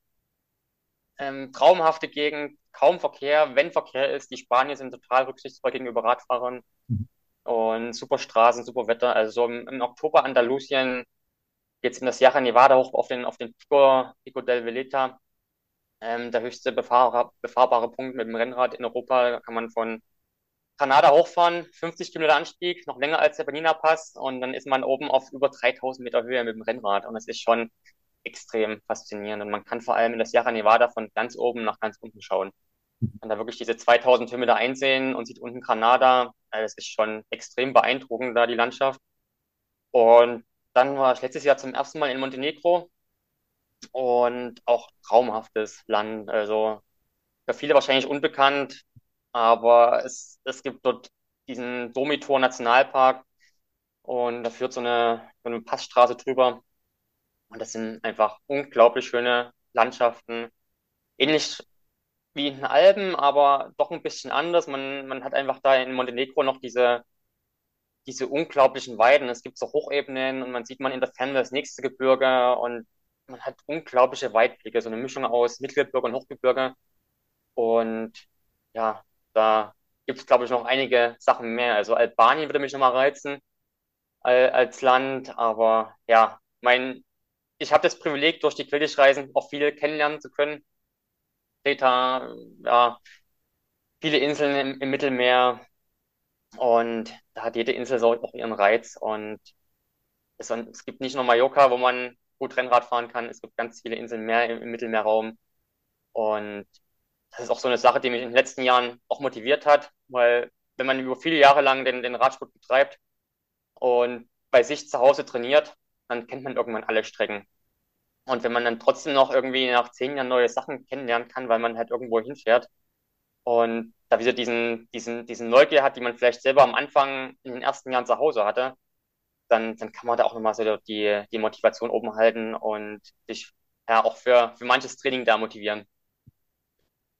ähm, traumhafte Gegend, kaum Verkehr. Wenn Verkehr ist, die Spanier sind total rücksichtsvoll gegenüber Radfahrern. Mhm. Und super Straßen, super Wetter. Also so im, im Oktober Andalusien geht es in das Sierra Nevada hoch auf den, auf den Pico, Pico del Veleta. Ähm, der höchste befahr, befahrbare Punkt mit dem Rennrad in Europa. Da kann man von Granada hochfahren, 50 Kilometer Anstieg, noch länger als der Bernina Pass. Und dann ist man oben auf über 3000 Meter Höhe mit dem Rennrad. Und das ist schon extrem faszinierend. Und man kann vor allem in das Sierra Nevada von ganz oben nach ganz unten schauen. Man kann da wirklich diese 2000 Höhenmeter einsehen und sieht unten Granada. Also das ist schon extrem beeindruckend da, die Landschaft. Und dann war ich letztes Jahr zum ersten Mal in Montenegro und auch traumhaftes Land. Also für viele wahrscheinlich unbekannt, aber es, es gibt dort diesen Domitor Nationalpark und da führt so eine, so eine Passstraße drüber. Und das sind einfach unglaublich schöne Landschaften. Ähnlich wie in den Alpen, aber doch ein bisschen anders. Man, man hat einfach da in Montenegro noch diese, diese unglaublichen Weiden. Es gibt so Hochebenen und man sieht man in der Ferne das nächste Gebirge und man hat unglaubliche Weitblicke, so eine Mischung aus Mittelgebirge und Hochgebirge. Und ja, da gibt es, glaube ich, noch einige Sachen mehr. Also Albanien würde mich nochmal reizen als Land, aber ja, mein ich habe das Privileg, durch die Quidditch-Reisen auch viele kennenlernen zu können. Kreta, ja, viele Inseln im, im, Mittelmeer und da hat jede Insel so auch ihren Reiz. Und es, es, gibt nicht nur Mallorca, wo man gut Rennrad fahren kann, es gibt ganz viele Inseln mehr im, im Mittelmeerraum. Und das ist auch so eine Sache, die mich in den letzten Jahren auch motiviert hat, weil wenn man über viele Jahre lang den, den Radsport betreibt und bei sich zu Hause trainiert, dann kennt man irgendwann alle Strecken. Und wenn man dann trotzdem noch irgendwie nach zehn Jahren neue Sachen kennenlernen kann, weil man halt irgendwo hinfährt und da wieder diesen, diesen, diesen Neugier hat, die man vielleicht selber am Anfang in den ersten Jahren zu Hause hatte, dann, dann kann man da auch nochmal so die, die Motivation oben halten und sich ja auch für, für manches Training da motivieren.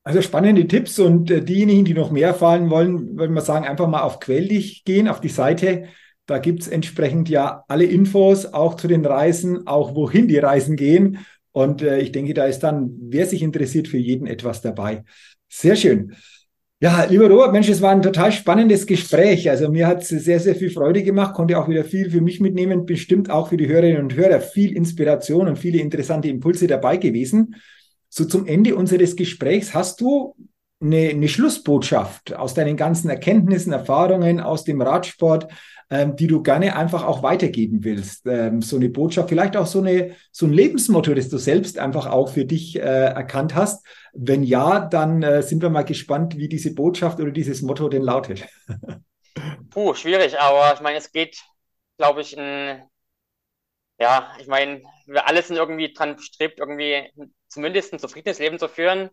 Also spannende Tipps und äh, diejenigen, die noch mehr erfahren wollen, würde man sagen, einfach mal auf Quelldich gehen, auf die Seite da gibt es entsprechend ja alle Infos, auch zu den Reisen, auch wohin die Reisen gehen. Und äh, ich denke, da ist dann, wer sich interessiert, für jeden etwas dabei. Sehr schön. Ja, lieber Robert, Mensch, es war ein total spannendes Gespräch. Also mir hat es sehr, sehr viel Freude gemacht, konnte auch wieder viel für mich mitnehmen, bestimmt auch für die Hörerinnen und Hörer viel Inspiration und viele interessante Impulse dabei gewesen. So zum Ende unseres Gesprächs hast du eine, eine Schlussbotschaft aus deinen ganzen Erkenntnissen, Erfahrungen aus dem Radsport, ähm, die du gerne einfach auch weitergeben willst. Ähm, so eine Botschaft, vielleicht auch so, eine, so ein Lebensmotto, das du selbst einfach auch für dich äh, erkannt hast. Wenn ja, dann äh, sind wir mal gespannt, wie diese Botschaft oder dieses Motto denn lautet. Puh, schwierig, aber ich meine, es geht, glaube ich, in, Ja, ich meine, wir alle sind irgendwie dran bestrebt, irgendwie zumindest ein zufriedenes Leben zu führen.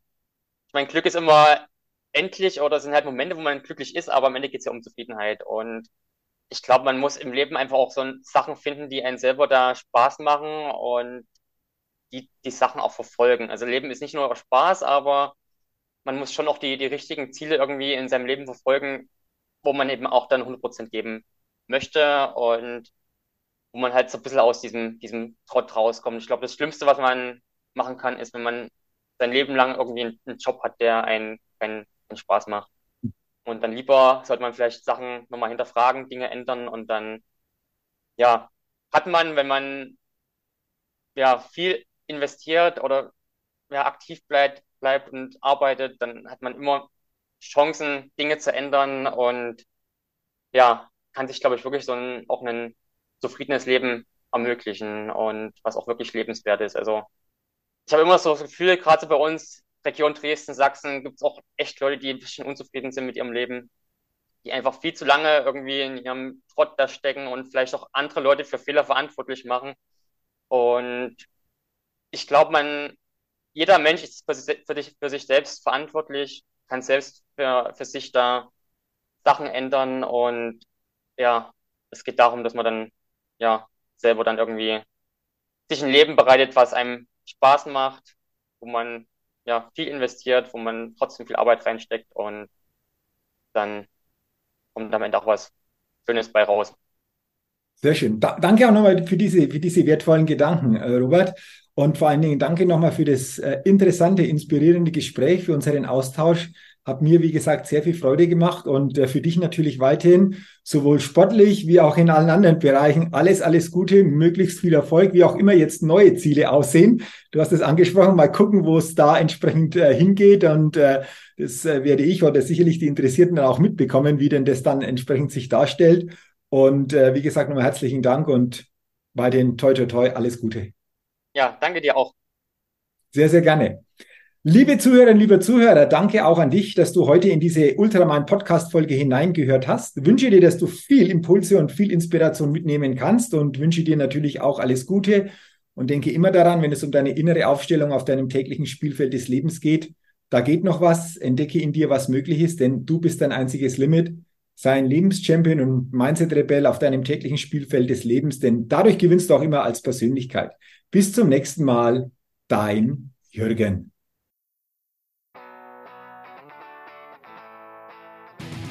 Ich meine, Glück ist immer endlich oder es sind halt Momente, wo man glücklich ist, aber am Ende geht es ja um Zufriedenheit. Und ich glaube, man muss im Leben einfach auch so Sachen finden, die einen selber da Spaß machen und die, die Sachen auch verfolgen. Also Leben ist nicht nur Spaß, aber man muss schon auch die, die richtigen Ziele irgendwie in seinem Leben verfolgen, wo man eben auch dann 100% geben möchte und wo man halt so ein bisschen aus diesem, diesem Trott rauskommt. Ich glaube, das Schlimmste, was man machen kann, ist, wenn man sein Leben lang irgendwie einen Job hat, der einen keinen Spaß macht. Und dann lieber sollte man vielleicht Sachen nochmal hinterfragen, Dinge ändern und dann, ja, hat man, wenn man ja viel investiert oder ja, aktiv bleibt, bleibt und arbeitet, dann hat man immer Chancen, Dinge zu ändern und ja, kann sich, glaube ich, wirklich so ein, auch ein zufriedenes Leben ermöglichen und was auch wirklich lebenswert ist. Also ich habe immer so das Gefühl, gerade so bei uns, Region Dresden, Sachsen, gibt es auch echt Leute, die ein bisschen unzufrieden sind mit ihrem Leben, die einfach viel zu lange irgendwie in ihrem Trott da stecken und vielleicht auch andere Leute für Fehler verantwortlich machen. Und ich glaube, man, jeder Mensch ist für sich, für, dich, für sich selbst verantwortlich, kann selbst für, für sich da Sachen ändern und ja, es geht darum, dass man dann ja selber dann irgendwie sich ein Leben bereitet, was einem Spaß macht, wo man ja viel investiert, wo man trotzdem viel Arbeit reinsteckt und dann kommt am Ende auch was Schönes bei raus. Sehr schön. Da, danke auch nochmal für diese, für diese wertvollen Gedanken, äh, Robert. Und vor allen Dingen danke nochmal für das äh, interessante, inspirierende Gespräch, für unseren Austausch. Hat mir, wie gesagt, sehr viel Freude gemacht und äh, für dich natürlich weiterhin sowohl sportlich wie auch in allen anderen Bereichen alles, alles Gute, möglichst viel Erfolg, wie auch immer jetzt neue Ziele aussehen. Du hast es angesprochen, mal gucken, wo es da entsprechend äh, hingeht und äh, das äh, werde ich oder sicherlich die Interessierten dann auch mitbekommen, wie denn das dann entsprechend sich darstellt. Und äh, wie gesagt, nochmal herzlichen Dank und bei den Toi Toi Toi alles Gute. Ja, danke dir auch. Sehr, sehr gerne. Liebe Zuhörerinnen, liebe Zuhörer, danke auch an dich, dass du heute in diese Ultraman Podcast Folge hineingehört hast. Wünsche dir, dass du viel Impulse und viel Inspiration mitnehmen kannst und wünsche dir natürlich auch alles Gute und denke immer daran, wenn es um deine innere Aufstellung auf deinem täglichen Spielfeld des Lebens geht, da geht noch was, entdecke in dir, was möglich ist, denn du bist dein einziges Limit. Sei ein Lebenschampion und Mindset-Rebell auf deinem täglichen Spielfeld des Lebens, denn dadurch gewinnst du auch immer als Persönlichkeit. Bis zum nächsten Mal, dein Jürgen.